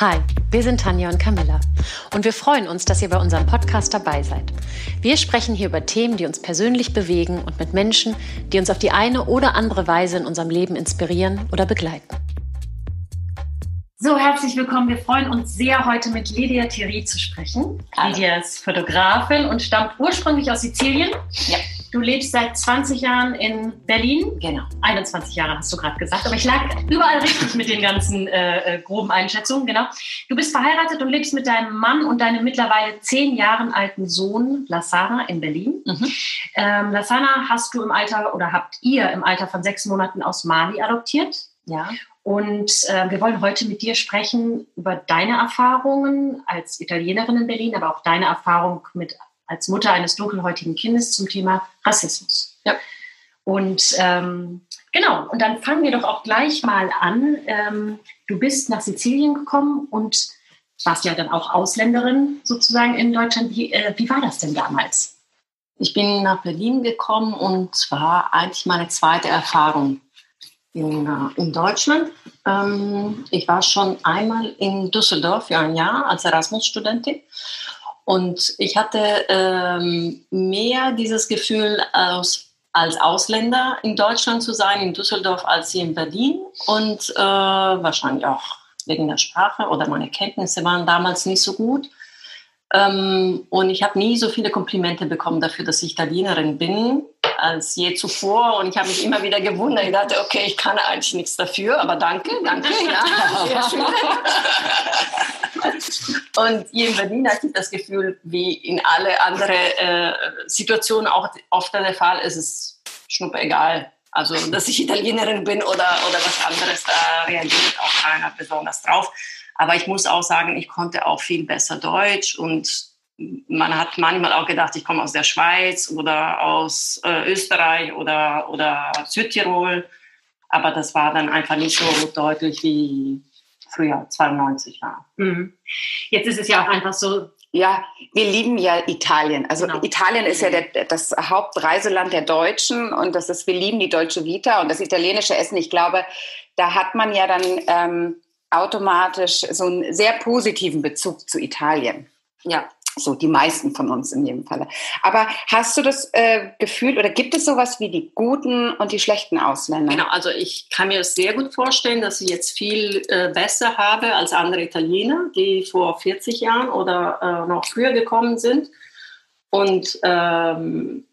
Hi, wir sind Tanja und Camilla und wir freuen uns, dass ihr bei unserem Podcast dabei seid. Wir sprechen hier über Themen, die uns persönlich bewegen und mit Menschen, die uns auf die eine oder andere Weise in unserem Leben inspirieren oder begleiten. So, herzlich willkommen. Wir freuen uns sehr, heute mit Lydia Thierry zu sprechen. Hallo. Lydia ist Fotografin und stammt ursprünglich aus Sizilien. Ja. Du lebst seit 20 Jahren in Berlin. Genau. 21 Jahre hast du gerade gesagt, aber ich lag überall richtig mit den ganzen äh, äh, groben Einschätzungen. Genau. Du bist verheiratet und lebst mit deinem Mann und deinem mittlerweile zehn Jahren alten Sohn Lasana in Berlin. Mhm. Ähm, Lasana hast du im Alter oder habt ihr im Alter von sechs Monaten aus Mali adoptiert. Ja. Und äh, wir wollen heute mit dir sprechen über deine Erfahrungen als Italienerin in Berlin, aber auch deine Erfahrung mit als Mutter eines dunkelhäutigen Kindes zum Thema Rassismus. Ja. Und ähm, genau, und dann fangen wir doch auch gleich mal an. Ähm, du bist nach Sizilien gekommen und warst ja dann auch Ausländerin sozusagen in Deutschland. Wie, äh, wie war das denn damals? Ich bin nach Berlin gekommen und zwar eigentlich meine zweite Erfahrung in, äh, in Deutschland. Ähm, ich war schon einmal in Düsseldorf für ein Jahr als Erasmus-Studentin und ich hatte ähm, mehr dieses Gefühl, aus, als Ausländer in Deutschland zu sein, in Düsseldorf, als hier in Berlin. Und äh, wahrscheinlich auch wegen der Sprache oder meine Kenntnisse waren damals nicht so gut. Ähm, und ich habe nie so viele Komplimente bekommen dafür, dass ich Italienerin bin, als je zuvor. Und ich habe mich immer wieder gewundert. Ich dachte, okay, ich kann eigentlich nichts dafür, aber danke, danke. Ja, sehr schön. Und hier in Berlin hatte ich das Gefühl, wie in alle anderen äh, Situationen auch oft der Fall ist, es schnuppe egal. Also, dass ich Italienerin bin oder, oder was anderes, da reagiert auch keiner besonders drauf. Aber ich muss auch sagen, ich konnte auch viel besser Deutsch und man hat manchmal auch gedacht, ich komme aus der Schweiz oder aus äh, Österreich oder, oder Südtirol. Aber das war dann einfach nicht so deutlich wie früher, 92 war. Mhm. Jetzt ist es ja auch einfach so, ja, wir lieben ja Italien. Also genau. Italien ist ja der, das Hauptreiseland der Deutschen und das ist, wir lieben die deutsche Vita und das italienische Essen. Ich glaube, da hat man ja dann ähm, automatisch so einen sehr positiven Bezug zu Italien. Ja. So die meisten von uns in jedem Falle. Aber hast du das äh, Gefühl oder gibt es sowas wie die guten und die schlechten Ausländer? Genau, also ich kann mir sehr gut vorstellen, dass ich jetzt viel äh, besser habe als andere Italiener, die vor 40 Jahren oder äh, noch früher gekommen sind. Und ähm,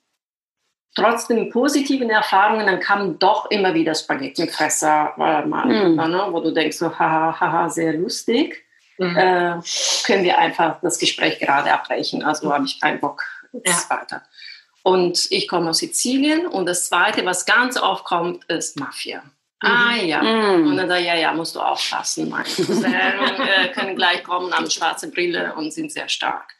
trotzdem positiven Erfahrungen, dann kamen doch immer wieder Spaghetti-Fresser, äh, mm. ne, wo du denkst, so, haha, haha, sehr lustig mhm. äh, können wir einfach das Gespräch gerade abbrechen. Also habe ich keinen Bock ja. weiter. Und ich komme aus Sizilien und das Zweite, was ganz oft kommt, ist Mafia. Mhm. Ah ja. Mhm. Und dann sage ich, ja, ja, musst du aufpassen. Meine äh, können gleich kommen, haben schwarze Brille und sind sehr stark.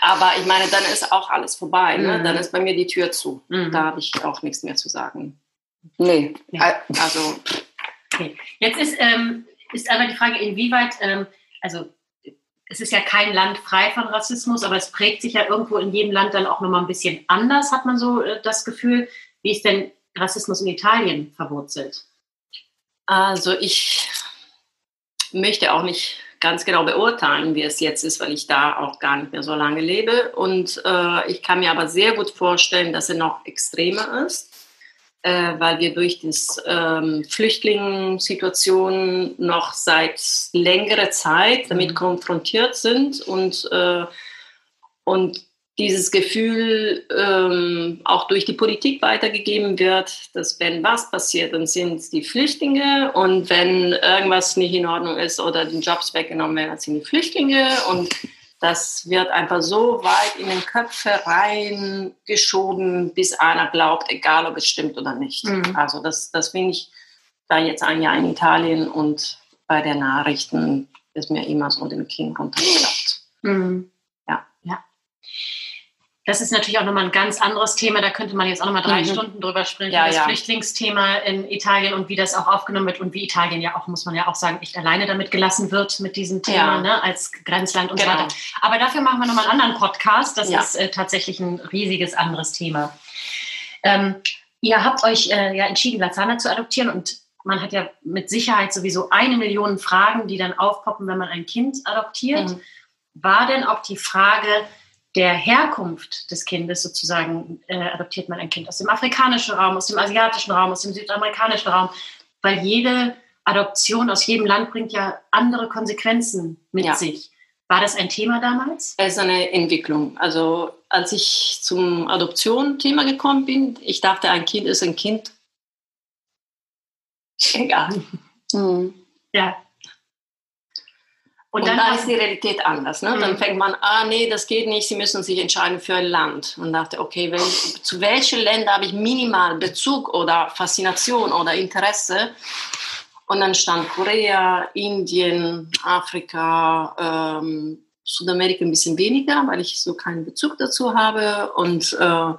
Aber ich meine, dann ist auch alles vorbei. Ne? Mhm. Dann ist bei mir die Tür zu. Mhm. Da habe ich auch nichts mehr zu sagen. Nee. Also. Okay. Jetzt ist, ähm, ist aber die Frage, inwieweit ähm, also es ist ja kein Land frei von Rassismus, aber es prägt sich ja irgendwo in jedem Land dann auch nochmal ein bisschen anders, hat man so äh, das Gefühl. Wie ist denn Rassismus in Italien verwurzelt? Also ich möchte auch nicht ganz genau beurteilen, wie es jetzt ist, weil ich da auch gar nicht mehr so lange lebe. Und äh, ich kann mir aber sehr gut vorstellen, dass er noch extremer ist äh, weil wir durch die ähm, Flüchtlingssituation noch seit längerer Zeit damit mhm. konfrontiert sind und, äh, und dieses Gefühl ähm, auch durch die Politik weitergegeben wird, dass wenn was passiert, dann sind es die Flüchtlinge und wenn irgendwas nicht in Ordnung ist oder die Jobs weggenommen werden, dann sind die Flüchtlinge und das wird einfach so weit in den Köpfe reingeschoben, bis einer glaubt, egal ob es stimmt oder nicht. Mhm. Also das, das finde ich da jetzt ein Jahr in Italien und bei den Nachrichten ist mir immer so den Kinn runtergeklappt. Mhm. Ja. ja. Das ist natürlich auch nochmal ein ganz anderes Thema. Da könnte man jetzt auch nochmal drei mhm. Stunden drüber sprechen. Ja, das ja. Flüchtlingsthema in Italien und wie das auch aufgenommen wird und wie Italien ja auch, muss man ja auch sagen, nicht alleine damit gelassen wird mit diesem Thema ja. ne, als Grenzland und genau. so weiter. Aber dafür machen wir nochmal einen anderen Podcast. Das ist äh, tatsächlich ein riesiges anderes Thema. Ähm, ihr habt euch äh, ja entschieden, Lazana zu adoptieren und man hat ja mit Sicherheit sowieso eine Million Fragen, die dann aufpoppen, wenn man ein Kind adoptiert. Mhm. War denn auch die Frage der Herkunft des Kindes sozusagen, äh, adoptiert man ein Kind aus dem afrikanischen Raum, aus dem asiatischen Raum, aus dem südamerikanischen Raum, weil jede Adoption aus jedem Land bringt ja andere Konsequenzen mit ja. sich. War das ein Thema damals? Es ist eine Entwicklung. Also als ich zum Adoption-Thema gekommen bin, ich dachte, ein Kind ist ein Kind. Egal. Mhm. Ja. Und, und dann, dann ist die Realität anders. Ne? Mhm. Dann fängt man, ah nee, das geht nicht, Sie müssen sich entscheiden für ein Land. Und dachte, okay, wenn, zu welchen Ländern habe ich minimal Bezug oder Faszination oder Interesse? Und dann stand Korea, Indien, Afrika, ähm, Südamerika ein bisschen weniger, weil ich so keinen Bezug dazu habe. Und, äh,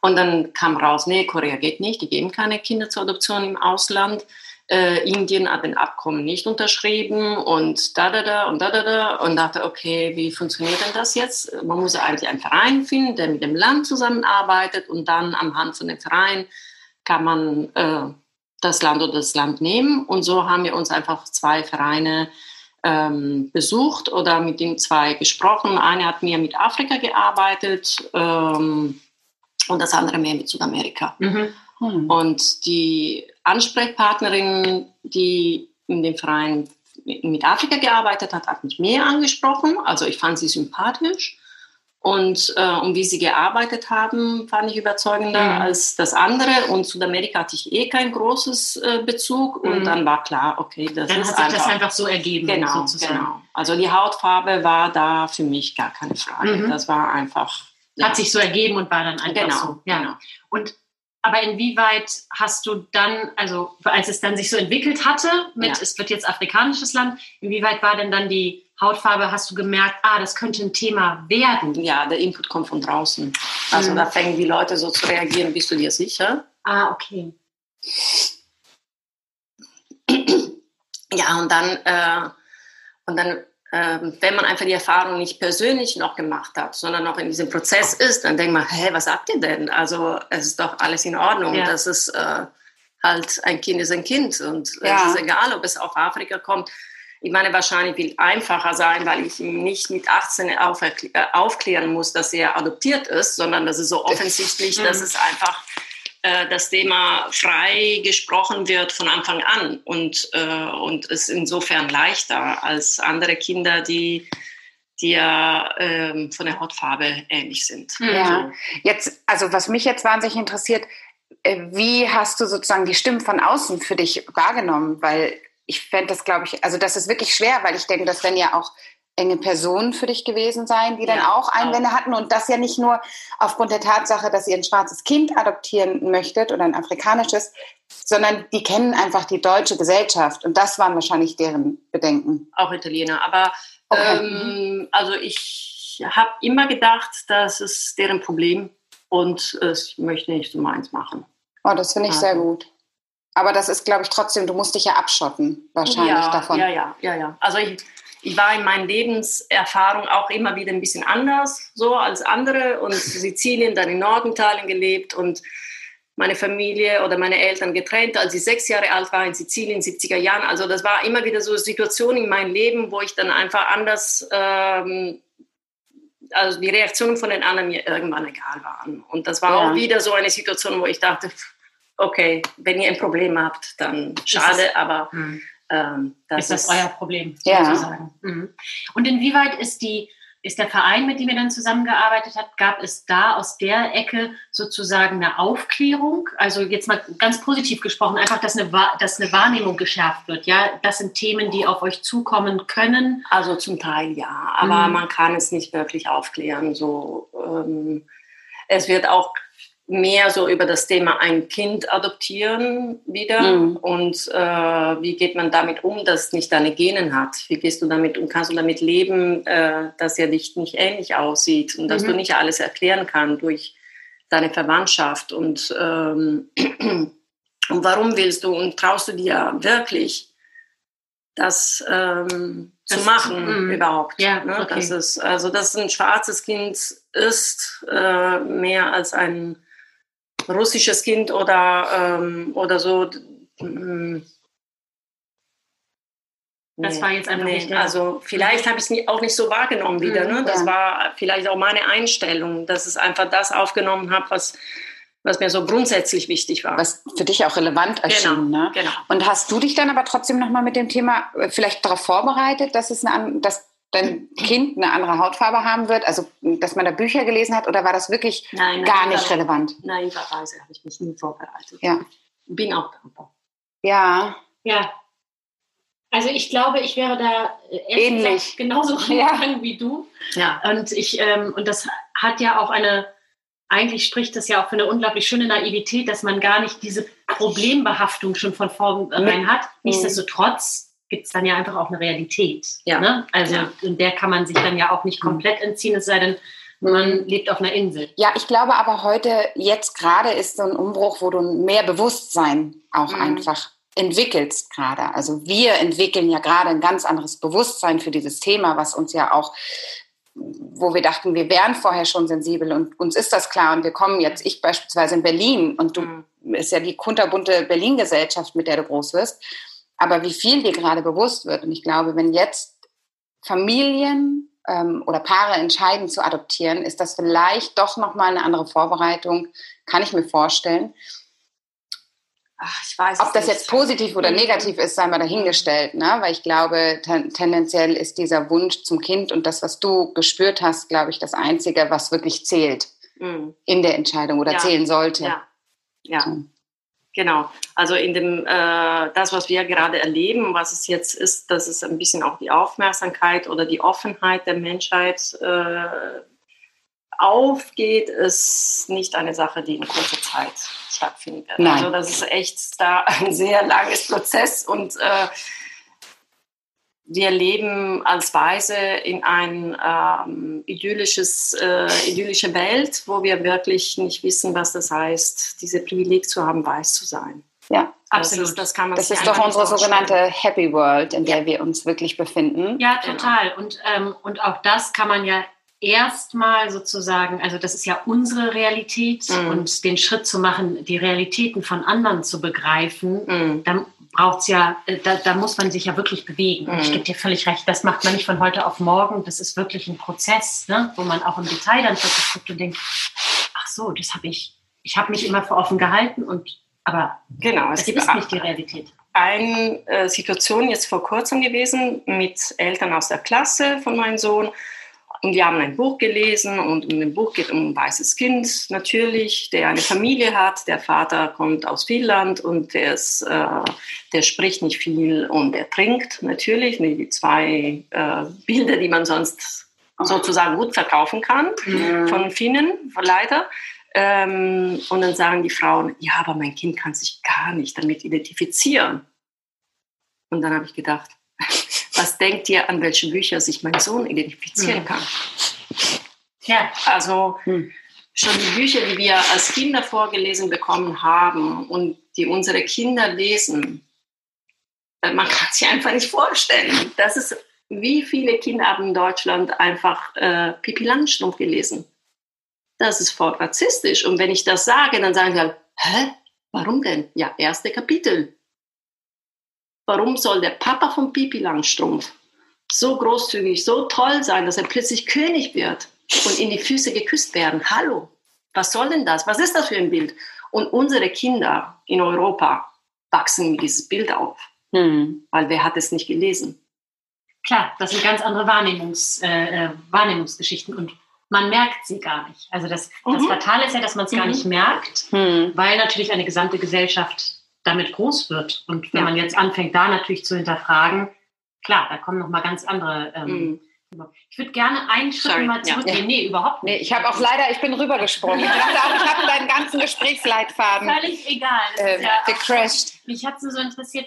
und dann kam raus, nee, Korea geht nicht, die geben keine Kinder zur Adoption im Ausland. Äh, Indien hat den Abkommen nicht unterschrieben und da, da, da und da, da, da. Und dachte, okay, wie funktioniert denn das jetzt? Man muss eigentlich einen Verein finden, der mit dem Land zusammenarbeitet und dann am Hand von dem Verein kann man äh, das Land oder das Land nehmen. Und so haben wir uns einfach zwei Vereine ähm, besucht oder mit den zwei gesprochen. Eine hat mehr mit Afrika gearbeitet ähm, und das andere mehr mit Südamerika. Mhm. Hm. Und die Ansprechpartnerin, die in dem Verein mit Afrika gearbeitet hat, hat mich mehr angesprochen. Also ich fand sie sympathisch. Und, äh, und wie sie gearbeitet haben, fand ich überzeugender mhm. als das andere. Und Südamerika hatte ich eh kein großes äh, Bezug. Und mhm. dann war klar, okay, das dann ist hat sich einfach, das einfach so ergeben. Genau, sozusagen. genau. Also die Hautfarbe war da für mich gar keine Frage. Mhm. Das war einfach. Ja. Hat sich so ergeben und war dann einfach genau, so. Ja. Genau. Und aber inwieweit hast du dann, also als es dann sich so entwickelt hatte, mit ja. es wird jetzt afrikanisches Land, inwieweit war denn dann die Hautfarbe, hast du gemerkt, ah, das könnte ein Thema werden? Ja, der Input kommt von draußen. Also mhm. da fängen die Leute so zu reagieren, bist du dir sicher? Ah, okay. Ja, und dann, äh, und dann wenn man einfach die Erfahrung nicht persönlich noch gemacht hat, sondern noch in diesem Prozess ist, dann denkt man, hä, was sagt ihr denn? Also es ist doch alles in Ordnung. Ja. Das ist äh, halt, ein Kind ist ein Kind und ja. es ist egal, ob es auf Afrika kommt ich meine, wahrscheinlich wird einfacher sein, weil ich ihm nicht mit 18 äh, aufklären muss, dass er adoptiert ist, sondern das ist so offensichtlich, dass es einfach äh, das Thema frei gesprochen wird von Anfang an und, äh, und ist insofern leichter als andere Kinder, die die ja ähm, von der Hautfarbe ähnlich sind. Ja, jetzt, also was mich jetzt wahnsinnig interessiert, äh, wie hast du sozusagen die Stimmen von außen für dich wahrgenommen? Weil ich fände das, glaube ich, also das ist wirklich schwer, weil ich denke, das werden ja auch enge Personen für dich gewesen sein, die dann ja, auch Einwände auch. hatten und das ja nicht nur aufgrund der Tatsache, dass ihr ein schwarzes Kind adoptieren möchtet oder ein afrikanisches, sondern die kennen einfach die deutsche Gesellschaft und das waren wahrscheinlich deren Bedenken. Auch Italiener, aber okay. ähm, also ich habe immer gedacht, das ist deren Problem und ich möchte nicht so meins machen. Oh, das finde ich also. sehr gut. Aber das ist, glaube ich, trotzdem, du musst dich ja abschotten, wahrscheinlich ja, davon. Ja, ja, ja, ja. Also ich, ich war in meinen Lebenserfahrungen auch immer wieder ein bisschen anders so als andere und Sizilien, dann in Norditalien gelebt und meine Familie oder meine Eltern getrennt, als ich sechs Jahre alt war in Sizilien, 70er Jahren. Also das war immer wieder so Situationen in meinem Leben, wo ich dann einfach anders, ähm, also die Reaktionen von den anderen mir irgendwann egal waren. Und das war ja. auch wieder so eine Situation, wo ich dachte, okay, wenn ihr ein Problem habt, dann schade, aber hm. Ähm, das ist das ist euer Problem ja. sozusagen. Mhm. Und inwieweit ist die ist der Verein, mit dem ihr dann zusammengearbeitet habt, gab es da aus der Ecke sozusagen eine Aufklärung? Also jetzt mal ganz positiv gesprochen, einfach, dass eine, dass eine Wahrnehmung geschärft wird. Ja, das sind Themen, die auf euch zukommen können. Also zum Teil ja, aber mhm. man kann es nicht wirklich aufklären. So, ähm, es wird auch mehr so über das Thema ein Kind adoptieren wieder mhm. und äh, wie geht man damit um, dass nicht deine Genen hat? Wie gehst du damit um? Kannst du damit leben, äh, dass er dich nicht ähnlich aussieht und dass mhm. du nicht alles erklären kannst durch deine Verwandtschaft und, ähm, und warum willst du und traust du dir wirklich das, ähm, das zu machen mh. überhaupt? Ja, ne? okay. das ist, also dass ein schwarzes Kind ist äh, mehr als ein russisches Kind oder, ähm, oder so, mm, Das nee, war jetzt einfach nee, nicht. Also vielleicht habe ich es auch nicht so wahrgenommen wieder. Mhm, ne? Das ja. war vielleicht auch meine Einstellung, dass es einfach das aufgenommen habe, was was mir so grundsätzlich wichtig war. Was für dich auch relevant erschien. Genau, ne? genau. Und hast du dich dann aber trotzdem nochmal mit dem Thema äh, vielleicht darauf vorbereitet, dass, es eine, dass dein Kind eine andere Hautfarbe haben wird? Also, dass man da Bücher gelesen hat oder war das wirklich nein, nein, gar nicht war, relevant? Nein, Weise habe ich mich nie vorbereitet. Ja. Bin auch dankbar. Ja. Ja. Also ich glaube, ich wäre da äh, ähnlich genauso rangegangen ja. wie du. Ja. Und ich ähm, und das hat ja auch eine eigentlich spricht das ja auch für eine unglaublich schöne Naivität, dass man gar nicht diese Problembehaftung schon von vornherein hat. Mhm. Nichtsdestotrotz gibt es dann ja einfach auch eine Realität. Ja. Ne? Also ja. in der kann man sich dann ja auch nicht mhm. komplett entziehen, es sei denn, man lebt auf einer Insel. Ja, ich glaube aber heute, jetzt gerade ist so ein Umbruch, wo du mehr Bewusstsein auch mhm. einfach entwickelst gerade. Also wir entwickeln ja gerade ein ganz anderes Bewusstsein für dieses Thema, was uns ja auch wo wir dachten, wir wären vorher schon sensibel und uns ist das klar und wir kommen jetzt, ich beispielsweise in Berlin und du mhm. ist ja die kunterbunte Berlin-Gesellschaft, mit der du groß wirst, aber wie viel dir gerade bewusst wird und ich glaube, wenn jetzt Familien ähm, oder Paare entscheiden zu adoptieren, ist das vielleicht doch nochmal eine andere Vorbereitung, kann ich mir vorstellen. Ach, ich weiß Ob das nicht. jetzt positiv oder mhm. negativ ist, sei mal dahingestellt, ne? weil ich glaube, ten tendenziell ist dieser Wunsch zum Kind und das, was du gespürt hast, glaube ich, das Einzige, was wirklich zählt mhm. in der Entscheidung oder ja. zählen sollte. Ja, ja. So. Genau. Also in dem, äh, das, was wir gerade erleben, was es jetzt ist, dass es ein bisschen auch die Aufmerksamkeit oder die Offenheit der Menschheit äh, aufgeht, ist nicht eine Sache, die in kurzer Zeit stattfindet. Nein. Also das ist echt da ein sehr langes Prozess und äh, wir leben als Weise in eine ähm, idyllisches, äh, idyllische Welt, wo wir wirklich nicht wissen, was das heißt, diese Privileg zu haben, weiß zu sein. Ja, absolut. Das ist, das kann man das ist doch unsere sogenannte Happy World, in der ja. wir uns wirklich befinden. Ja, total. Genau. Und, ähm, und auch das kann man ja erstmal sozusagen, also das ist ja unsere Realität mhm. und den Schritt zu machen, die Realitäten von anderen zu begreifen, mhm. dann braucht es ja, äh, da, da, muss man sich ja wirklich bewegen. Mhm. Ich gebe dir völlig recht, das macht man nicht von heute auf morgen, das ist wirklich ein Prozess, ne, wo man auch im Detail dann wirklich guckt und denkt, ach so, das habe ich, ich habe mich immer für offen gehalten und aber genau, es, es gibt ist nicht die Realität eine äh, Situation jetzt vor kurzem gewesen mit Eltern aus der Klasse von meinem Sohn. Und wir haben ein Buch gelesen und in dem Buch geht es um ein weißes Kind natürlich, der eine Familie hat. Der Vater kommt aus Finnland und der, ist, äh, der spricht nicht viel und er trinkt natürlich. Die zwei äh, Bilder, die man sonst sozusagen gut verkaufen kann mhm. von Finnen, leider. Ähm, und dann sagen die Frauen, ja, aber mein Kind kann sich gar nicht damit identifizieren. Und dann habe ich gedacht, was denkt ihr, an welche Bücher sich mein Sohn identifizieren kann? Ja, also hm. schon die Bücher, die wir als Kinder vorgelesen bekommen haben und die unsere Kinder lesen, äh, man kann sich einfach nicht vorstellen. Das ist, wie viele Kinder haben in Deutschland einfach äh, Pippi Langstrumpf gelesen. Das ist voll rassistisch. Und wenn ich das sage, dann sagen sie halt, hä? Warum denn? Ja, erste Kapitel warum soll der Papa von Pipi Langstrumpf so großzügig, so toll sein, dass er plötzlich König wird und in die Füße geküsst werden? Hallo, was soll denn das? Was ist das für ein Bild? Und unsere Kinder in Europa wachsen mit dieses Bild auf, hm. weil wer hat es nicht gelesen? Klar, das sind ganz andere Wahrnehmungs, äh, äh Wahrnehmungsgeschichten und man merkt sie gar nicht. Also das, mhm. das Fatale ist ja, dass man es mhm. gar nicht merkt, mhm. weil natürlich eine gesamte Gesellschaft damit groß wird. Und wenn ja. man jetzt anfängt, da natürlich zu hinterfragen, klar, da kommen noch mal ganz andere. Ähm, mhm. Ich würde gerne einen Schritt Sorry. mal zurückgehen. Ja. Nee, überhaupt nicht. Nee, ich habe auch leider, ich bin rübergesprungen. Ich dachte auch, ich habe deinen ganzen Gesprächsleitfaden. Völlig egal. Äh, ja gecrashed. Mich hat es so interessiert.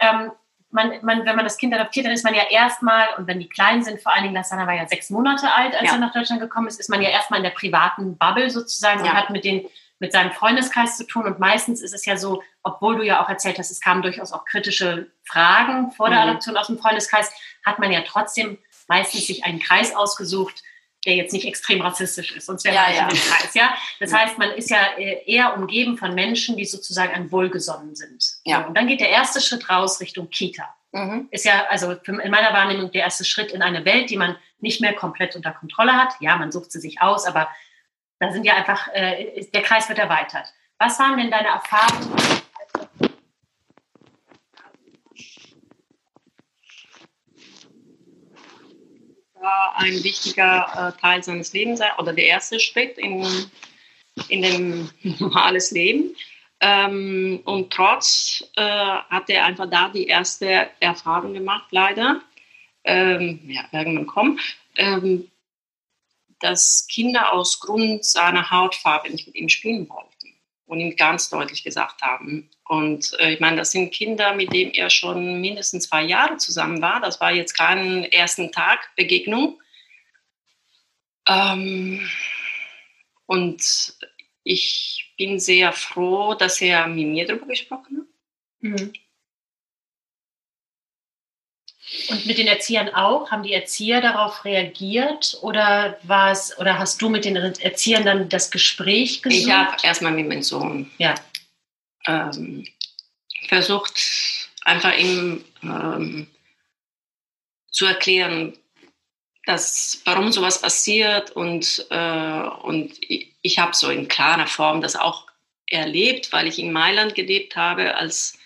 Ähm, man, man, wenn man das Kind adoptiert, dann ist man ja erstmal, und wenn die klein sind, vor allen Dingen, Lassana war ja sechs Monate alt, als ja. er nach Deutschland gekommen ist, ist man ja erstmal in der privaten Bubble sozusagen und hat mit den mit seinem Freundeskreis zu tun. Und meistens ist es ja so, obwohl du ja auch erzählt hast, es kamen durchaus auch kritische Fragen vor der mhm. Adoption aus dem Freundeskreis, hat man ja trotzdem meistens sich einen Kreis ausgesucht, der jetzt nicht extrem rassistisch ist, sonst wäre ja, man ja. in dem Kreis. Ja? Das ja. heißt, man ist ja äh, eher umgeben von Menschen, die sozusagen an wohlgesonnen sind. Ja. Und dann geht der erste Schritt raus Richtung Kita. mhm. ist ja also in meiner Wahrnehmung der erste Schritt in eine Welt, die man nicht mehr komplett unter Kontrolle hat. Ja, man sucht sie sich aus, aber da sind ja einfach, äh, der Kreis wird erweitert. Was waren denn deine Erfahrungen? war ein wichtiger äh, Teil seines Lebens oder der erste Schritt in, in dem normales Leben. Ähm, und trotz äh, hat er einfach da die erste Erfahrung gemacht, leider. Ähm, ja, irgendwann kommen, ähm, dass Kinder aus Grund seiner Hautfarbe nicht mit ihm spielen wollten und ihm ganz deutlich gesagt haben. Und äh, ich meine, das sind Kinder, mit denen er schon mindestens zwei Jahre zusammen war. Das war jetzt keine ersten Tag Begegnung. Ähm, und ich bin sehr froh, dass er mit mir darüber gesprochen hat. Mhm. Und mit den Erziehern auch? Haben die Erzieher darauf reagiert oder was oder hast du mit den Erziehern dann das Gespräch gesucht? Ich habe erstmal mit meinem Sohn ja. ähm, versucht, einfach ihm ähm, zu erklären, dass, warum sowas passiert und, äh, und ich, ich habe so in klarer Form das auch erlebt, weil ich in Mailand gelebt habe als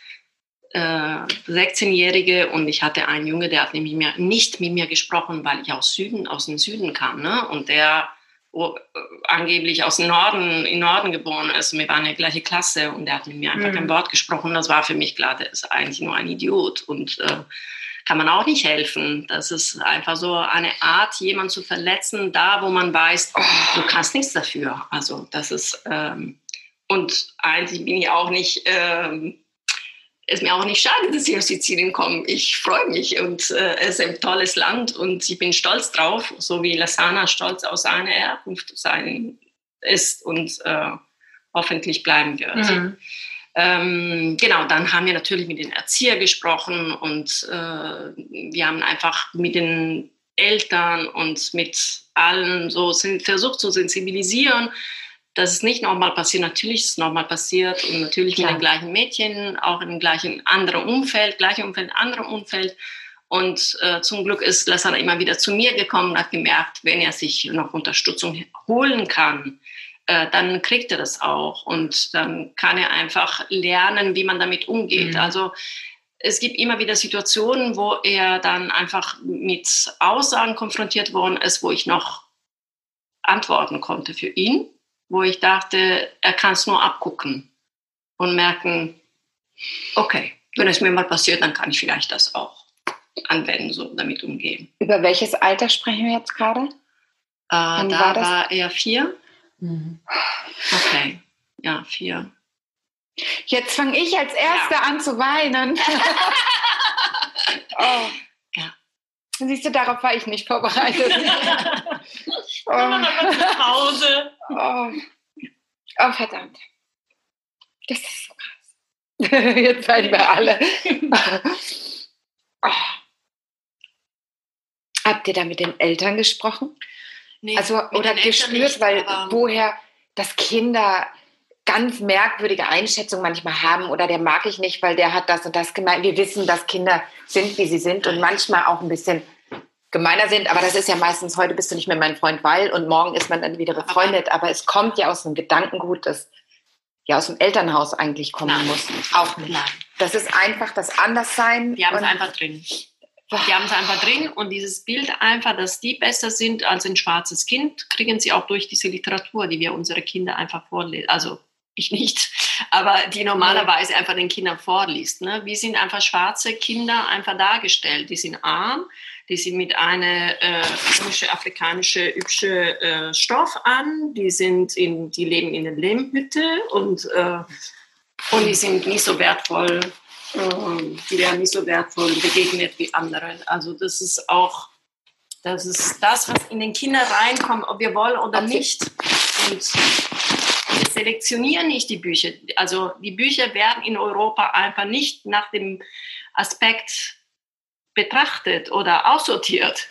16-Jährige und ich hatte einen Junge, der hat nämlich mehr, nicht mit mir gesprochen, weil ich aus Süden, aus dem Süden kam, ne? Und der wo, äh, angeblich aus dem Norden, im Norden geboren ist. Wir waren in der gleichen Klasse und der hat mit mir einfach mhm. kein Wort gesprochen. Das war für mich klar, der ist eigentlich nur ein Idiot und äh, kann man auch nicht helfen. Das ist einfach so eine Art, jemanden zu verletzen, da wo man weiß, oh, du kannst nichts dafür. Also das ist ähm, und eigentlich bin ich auch nicht ähm, ist mir auch nicht schade, dass Sie aus Sizilien kommen. Ich freue mich und äh, es ist ein tolles Land und ich bin stolz drauf, so wie Lasana stolz auf seine Herkunft sein ist und äh, hoffentlich bleiben wird. Mhm. Ähm, genau, dann haben wir natürlich mit den Erziehern gesprochen und äh, wir haben einfach mit den Eltern und mit allen so versucht zu sensibilisieren, dass es nicht nochmal passiert. Natürlich ist es nochmal passiert und natürlich Klar. mit den gleichen Mädchen, auch im gleichen anderen Umfeld, gleichen Umfeld, anderem Umfeld. Und äh, zum Glück ist Lassana immer wieder zu mir gekommen und hat gemerkt, wenn er sich noch Unterstützung holen kann, äh, dann kriegt er das auch. Und dann kann er einfach lernen, wie man damit umgeht. Mhm. Also es gibt immer wieder Situationen, wo er dann einfach mit Aussagen konfrontiert worden ist, wo ich noch antworten konnte für ihn wo ich dachte, er kann es nur abgucken und merken, okay, wenn es mir mal passiert, dann kann ich vielleicht das auch anwenden, so damit umgehen. Über welches Alter sprechen wir jetzt gerade? Äh, da war, war, er vier. Mhm. Okay, ja, vier. Jetzt fange ich als Erste ja. an zu weinen. oh. Ja. Siehst du, darauf war ich nicht vorbereitet. oh. Hause. Oh. oh, verdammt. Das ist so krass. Jetzt fallen wir alle. oh. Habt ihr da mit den Eltern gesprochen? Nee, also, oder gespürt, nicht, weil woher, dass Kinder ganz merkwürdige Einschätzungen manchmal haben oder der mag ich nicht, weil der hat das und das gemeint. Wir wissen, dass Kinder sind, wie sie sind und manchmal auch ein bisschen gemeiner sind, aber das ist ja meistens, heute bist du nicht mehr mein Freund, weil und morgen ist man dann wieder befreundet, aber es kommt ja aus einem Gedankengut, das ja aus dem Elternhaus eigentlich kommen Nein. muss. Auch nicht. Nein. Das ist einfach das Anderssein. Die haben es einfach drin. Die haben es einfach drin und dieses Bild einfach, dass die besser sind als ein schwarzes Kind, kriegen sie auch durch diese Literatur, die wir unsere Kinder einfach vorlesen. Also ich nicht, aber die normalerweise einfach den Kindern vorliest. Ne? Wie sind einfach schwarze Kinder einfach dargestellt? Die sind arm, die sind mit einer äh, komische afrikanische hübsche äh, Stoff an, die sind in, die leben in der Lehmhütte und, äh, und die sind nicht so wertvoll, äh, die werden nicht so wertvoll begegnet wie andere. Also das ist auch, das ist das, was in den Kinder reinkommt, ob wir wollen oder nicht. Und wir selektionieren nicht die Bücher. Also die Bücher werden in Europa einfach nicht nach dem Aspekt betrachtet oder aussortiert.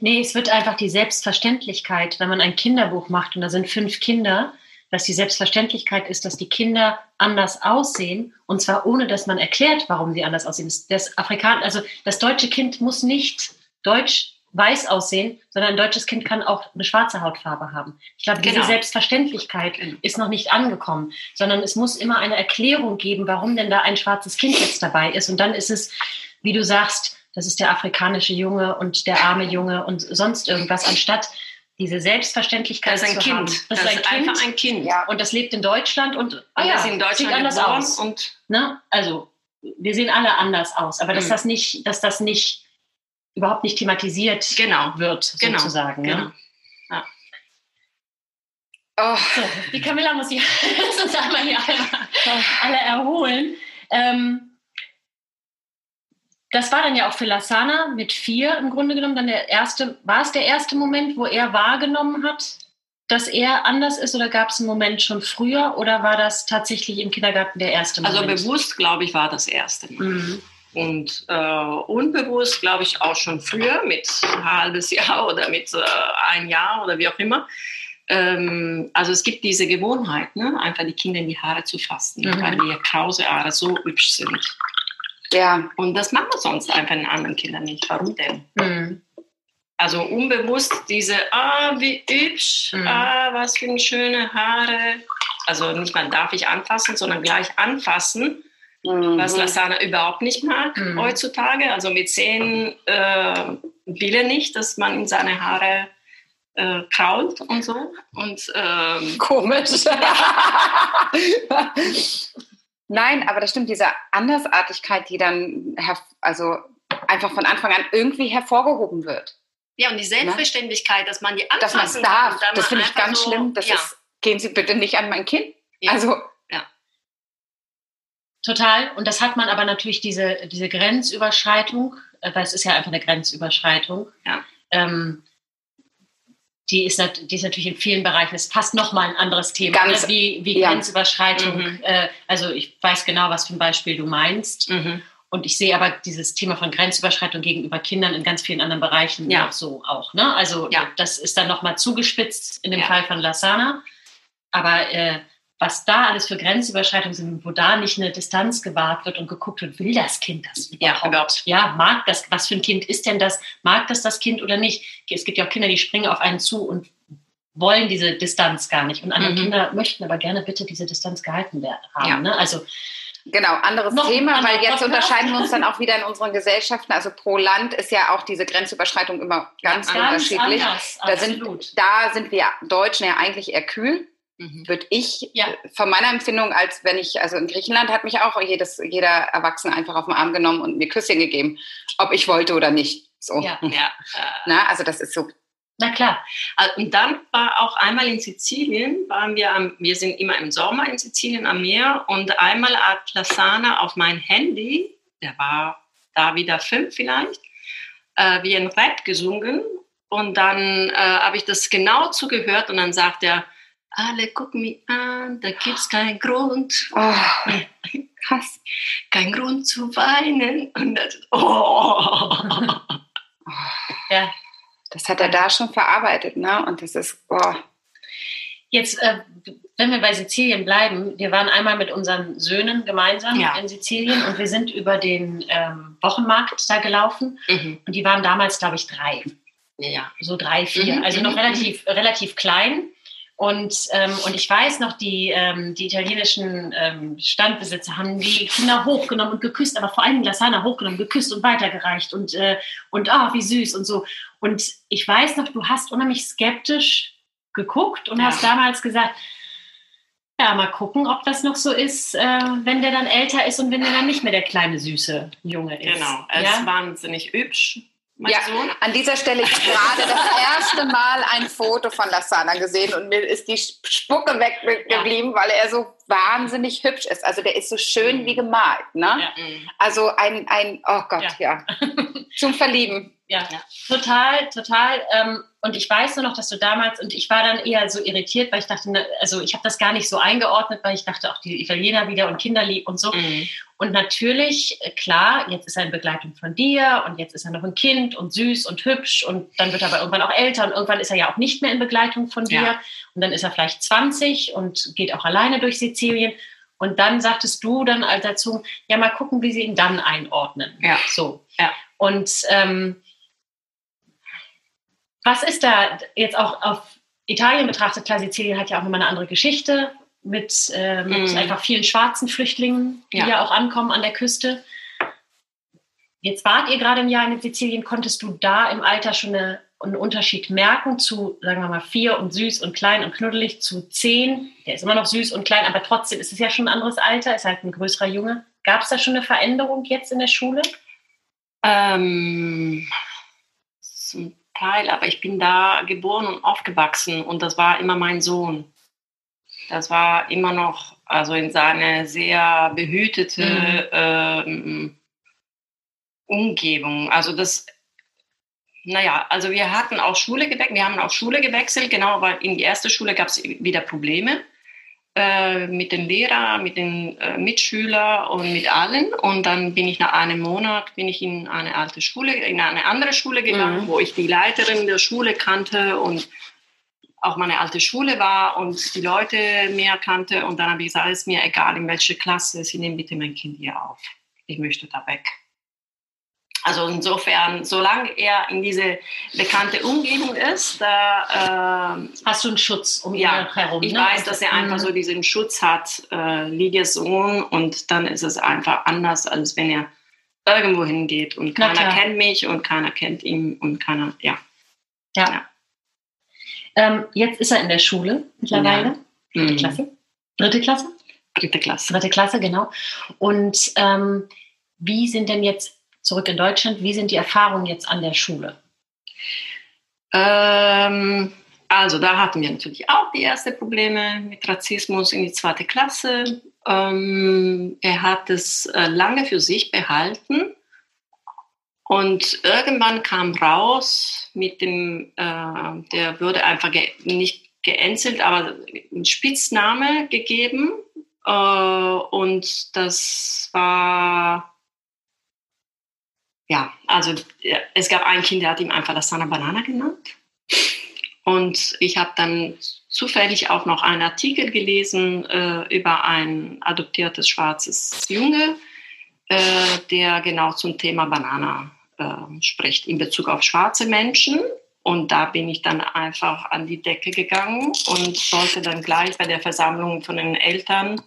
Nee, es wird einfach die Selbstverständlichkeit, wenn man ein Kinderbuch macht und da sind fünf Kinder, dass die Selbstverständlichkeit ist, dass die Kinder anders aussehen und zwar ohne, dass man erklärt, warum sie anders aussehen. Das Afrikan also das deutsche Kind muss nicht deutsch weiß aussehen, sondern ein deutsches Kind kann auch eine schwarze Hautfarbe haben. Ich glaube, diese genau. Selbstverständlichkeit genau. ist noch nicht angekommen, sondern es muss immer eine Erklärung geben, warum denn da ein schwarzes Kind jetzt dabei ist. Und dann ist es, wie du sagst, das ist der afrikanische Junge und der arme Junge und sonst irgendwas, anstatt diese Selbstverständlichkeit das ist ein zu kind. haben. Das, das ist, ein ist kind. einfach ein Kind. Ja. Und das lebt in Deutschland und, ah, ja, in Deutschland sieht anders aus. Und ne? Also wir sehen alle anders aus, aber dass mhm. das nicht, dass das nicht überhaupt nicht thematisiert genau. wird, genau. sozusagen. Ne? Genau. Ja. Oh. So, die Camilla muss sich uns einmal hier alle, alle erholen. Ähm, das war dann ja auch für Lasana mit vier im Grunde genommen dann der erste, war es der erste Moment, wo er wahrgenommen hat, dass er anders ist oder gab es einen Moment schon früher oder war das tatsächlich im Kindergarten der erste also Moment? Also bewusst, glaube ich, war das erste Mal. Mhm. Und äh, unbewusst, glaube ich, auch schon früher mit ein halbes Jahr oder mit äh, ein Jahr oder wie auch immer. Ähm, also es gibt diese Gewohnheit, ne? einfach die Kinder in die Haare zu fassen, mhm. weil die krause Haare so hübsch sind. Ja. Und das machen wir sonst einfach in anderen Kindern nicht. Warum denn? Mhm. Also unbewusst diese, ah, wie hübsch, mhm. ah, was für schöne Haare. Also nicht mal darf ich anfassen, sondern gleich anfassen mhm. was Lasana überhaupt nicht mag mhm. heutzutage. Also mit zehn äh, will er nicht, dass man in seine Haare äh, krault und so. Und, ähm, Komisch. Nein, aber das stimmt, diese Andersartigkeit, die dann also einfach von Anfang an irgendwie hervorgehoben wird. Ja, und die ne? Selbstverständlichkeit, ja? dass man die anfassen Dass man es darf, das finde ich ganz so, schlimm. Das ja. ist, gehen Sie bitte nicht an mein Kind. Ja. Also Total. Und das hat man aber natürlich diese, diese Grenzüberschreitung, äh, weil es ist ja einfach eine Grenzüberschreitung. Ja. Ähm, die ist, die ist natürlich in vielen Bereichen, es passt nochmal ein anderes Thema, Ganz, ne? wie, wie ja. Grenzüberschreitung. Mhm. Äh, also ich weiß genau, was für ein Beispiel du meinst. Mhm. Und ich sehe aber dieses Thema von Grenzüberschreitung gegenüber Kindern in ganz vielen anderen Bereichen ja. so auch. Ne? Also ja. das ist dann nochmal zugespitzt in dem ja. Fall von Lasana. Aber äh, was da alles für Grenzüberschreitungen sind, wo da nicht eine Distanz gewahrt wird und geguckt wird, will das Kind das überhaupt? Ja, ja, mag das, was für ein Kind ist denn das? Mag das das Kind oder nicht? Es gibt ja auch Kinder, die springen auf einen zu und wollen diese Distanz gar nicht. Und andere mhm. Kinder möchten aber gerne bitte diese Distanz gehalten werden haben. Ja. Ne? Also Genau, anderes Noch Thema, weil jetzt unterscheiden wir uns dann auch wieder in unseren Gesellschaften. Also pro Land ist ja auch diese Grenzüberschreitung immer ganz, ganz unterschiedlich. Anders, da, sind, da sind wir Deutschen ja eigentlich eher kühl. Mhm. Würde ich ja. von meiner Empfindung, als wenn ich, also in Griechenland hat mich auch jedes, jeder Erwachsene einfach auf den Arm genommen und mir Küsschen gegeben, ob ich wollte oder nicht. So. Ja. ja. Na, also das ist so. Na klar. Äh, und dann war auch einmal in Sizilien, waren wir am, wir sind immer im Sommer in Sizilien am Meer und einmal hat Lasana auf mein Handy, der war da wieder fünf vielleicht, äh, wie ein Rap gesungen und dann äh, habe ich das genau zugehört und dann sagt er, alle gucken mich an, da gibt es keinen Grund. Oh, krass. Kein Grund zu weinen. Und das, oh. Ja. Das hat er da schon verarbeitet, ne? Und das ist, boah. Jetzt, äh, wenn wir bei Sizilien bleiben, wir waren einmal mit unseren Söhnen gemeinsam ja. in Sizilien und wir sind über den ähm, Wochenmarkt da gelaufen mhm. und die waren damals, glaube ich, drei. Ja. So drei, vier. Mhm. Also noch mhm. relativ, relativ klein. Und, ähm, und ich weiß noch, die, ähm, die italienischen ähm, Standbesitzer haben die Kinder hochgenommen und geküsst, aber vor allem Lasana hochgenommen, geküsst und weitergereicht und, äh, und oh, wie süß und so. Und ich weiß noch, du hast unheimlich skeptisch geguckt und ja. hast damals gesagt, ja, mal gucken, ob das noch so ist, äh, wenn der dann älter ist und wenn der dann nicht mehr der kleine süße Junge ist. Genau, er ist ja? wahnsinnig hübsch ja, Sohn. an dieser Stelle gerade das erste Mal ein Foto von Lasana gesehen und mir ist die Spucke weggeblieben, ja. weil er so wahnsinnig hübsch ist. Also der ist so schön wie gemalt. Ne? Ja. Also ein, ein, oh Gott, ja. ja. Zum Verlieben. Ja, ja. total, total. Ähm, und ich weiß nur noch, dass du damals, und ich war dann eher so irritiert, weil ich dachte, ne, also ich habe das gar nicht so eingeordnet, weil ich dachte, auch die Italiener wieder und Kinderlieb und so. Mhm. Und natürlich, äh, klar, jetzt ist er in Begleitung von dir und jetzt ist er noch ein Kind und süß und hübsch und dann wird er aber irgendwann auch älter und irgendwann ist er ja auch nicht mehr in Begleitung von dir. Ja. Und dann ist er vielleicht 20 und geht auch alleine durch Sizilien. Und dann sagtest du dann dazu, ja, mal gucken, wie sie ihn dann einordnen. Ja. So. Ja. Und ähm, was ist da jetzt auch auf Italien betrachtet? Klar, Sizilien hat ja auch nochmal eine andere Geschichte mit, äh, mit mm. einfach vielen schwarzen Flüchtlingen, die ja. ja auch ankommen an der Küste. Jetzt wart ihr gerade ein Jahr in Sizilien. Konntest du da im Alter schon eine, einen Unterschied merken zu, sagen wir mal, vier und süß und klein und knuddelig zu zehn? Der ist immer noch süß und klein, aber trotzdem ist es ja schon ein anderes Alter, ist halt ein größerer Junge. Gab es da schon eine Veränderung jetzt in der Schule? Ähm, zum Teil, aber ich bin da geboren und aufgewachsen und das war immer mein Sohn. Das war immer noch, also in seine sehr behütete mhm. ähm, Umgebung. Also das, naja, also wir hatten auch Schule gewechselt, wir haben auch Schule gewechselt, genau, weil in die erste Schule gab es wieder Probleme. Äh, mit den Lehrern, mit den äh, Mitschülern und mit allen. Und dann bin ich nach einem Monat bin ich in eine alte Schule, in eine andere Schule gegangen, mhm. wo ich die Leiterin der Schule kannte und auch meine alte Schule war und die Leute mehr kannte. Und dann habe ich gesagt, es ist mir egal, in welche Klasse, Sie nehmen bitte mein Kind hier auf. Ich möchte da weg. Also insofern, solange er in diese bekannte Umgebung ist, da äh, hast du einen Schutz um ihn ja, herum. Ich ne? weiß, dass er einfach mhm. so diesen Schutz hat, äh, Lydias Sohn, und dann ist es einfach anders, als wenn er irgendwo hingeht und keiner kennt mich und keiner kennt ihn und keiner, ja. Ja. ja. Ähm, jetzt ist er in der Schule mittlerweile. Ja. Dritte mhm. Klasse. Dritte Klasse? Dritte Klasse. Dritte Klasse, genau. Und ähm, wie sind denn jetzt zurück in Deutschland. Wie sind die Erfahrungen jetzt an der Schule? Ähm, also da hatten wir natürlich auch die ersten Probleme mit Rassismus in die zweite Klasse. Ähm, er hat es äh, lange für sich behalten. Und irgendwann kam raus mit dem, äh, der würde einfach ge nicht geänzelt, aber einen Spitzname gegeben. Äh, und das war ja, also es gab ein Kind, der hat ihm einfach Lassana Banana genannt. Und ich habe dann zufällig auch noch einen Artikel gelesen äh, über ein adoptiertes schwarzes Junge, äh, der genau zum Thema Banana äh, spricht in Bezug auf schwarze Menschen. Und da bin ich dann einfach an die Decke gegangen und sollte dann gleich bei der Versammlung von den Eltern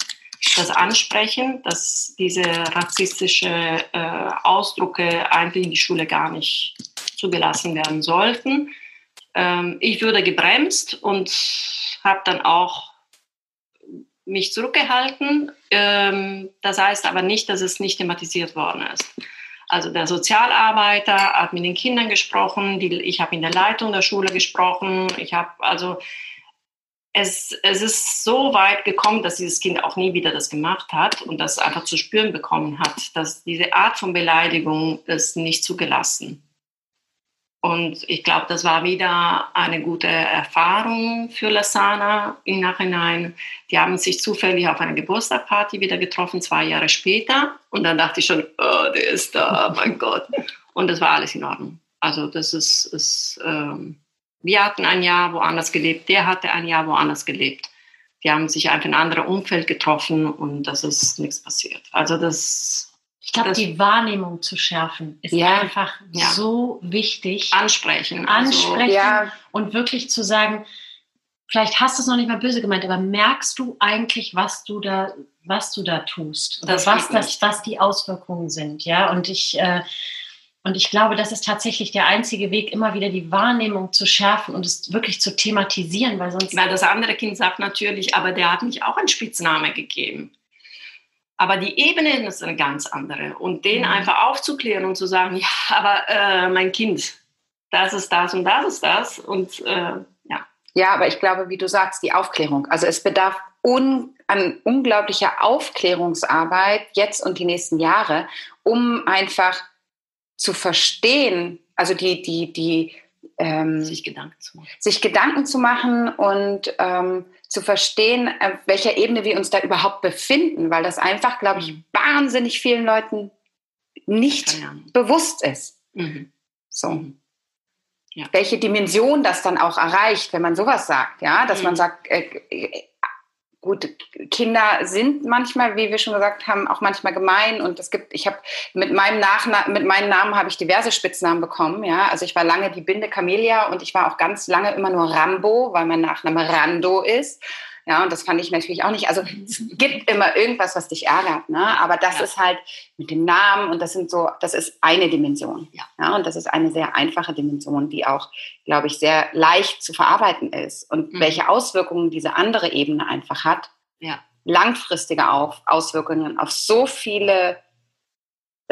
das ansprechen, dass diese rassistische äh, Ausdrücke eigentlich in die Schule gar nicht zugelassen werden sollten. Ähm, ich wurde gebremst und habe dann auch mich zurückgehalten. Ähm, das heißt aber nicht, dass es nicht thematisiert worden ist. Also der Sozialarbeiter hat mit den Kindern gesprochen, die, ich habe in der Leitung der Schule gesprochen, ich habe also es, es ist so weit gekommen, dass dieses Kind auch nie wieder das gemacht hat und das einfach zu spüren bekommen hat, dass diese Art von Beleidigung ist nicht zugelassen. Und ich glaube, das war wieder eine gute Erfahrung für Lasana im Nachhinein. Die haben sich zufällig auf einer Geburtstagparty wieder getroffen, zwei Jahre später. Und dann dachte ich schon, oh, der ist da, mein Gott. Und das war alles in Ordnung. Also das ist, ist ähm, wir hatten ein Jahr woanders gelebt, der hatte ein Jahr woanders gelebt. Die haben sich einfach in ein anderes Umfeld getroffen und das ist nichts passiert. Also das. Ich glaube, die Wahrnehmung zu schärfen ist ja, einfach ja. so wichtig. Ansprechen. Also Ansprechen also, ja. und wirklich zu sagen, vielleicht hast du es noch nicht mal böse gemeint, aber merkst du eigentlich, was du da, was du da tust? Oder was, das, was die Auswirkungen sind, ja? Und ich, äh, und ich glaube, das ist tatsächlich der einzige Weg, immer wieder die Wahrnehmung zu schärfen und es wirklich zu thematisieren, weil sonst. Weil das andere Kind sagt natürlich, aber der hat mich auch einen Spitzname gegeben. Aber die Ebene ist eine ganz andere. Und den mhm. einfach aufzuklären und zu sagen, ja, aber äh, mein Kind, das ist das und das ist das. Und äh, ja. Ja, aber ich glaube, wie du sagst, die Aufklärung. Also es bedarf un an unglaublicher Aufklärungsarbeit jetzt und die nächsten Jahre, um einfach zu verstehen, also die, die, die ähm, sich Gedanken zu machen. Sich Gedanken zu machen und ähm, zu verstehen, auf äh, welcher Ebene wir uns da überhaupt befinden, weil das einfach, glaube ich, mhm. wahnsinnig vielen Leuten nicht bewusst ist. Mhm. So. Mhm. Ja. Welche Dimension das dann auch erreicht, wenn man sowas sagt, ja, dass man mhm. sagt, äh, äh gut, Kinder sind manchmal, wie wir schon gesagt haben, auch manchmal gemein. Und es gibt, ich habe mit meinem Nachna mit meinem Namen habe ich diverse Spitznamen bekommen, ja, also ich war lange die Binde Camelia und ich war auch ganz lange immer nur Rambo, weil mein Nachname Rando ist ja, und das fand ich natürlich auch nicht. Also es gibt immer irgendwas, was dich ärgert, ne? Aber das ja. ist halt mit dem Namen und das sind so, das ist eine Dimension. Ja. ja. Und das ist eine sehr einfache Dimension, die auch, glaube ich, sehr leicht zu verarbeiten ist. Und mhm. welche Auswirkungen diese andere Ebene einfach hat, ja. langfristige auf, Auswirkungen auf so viele,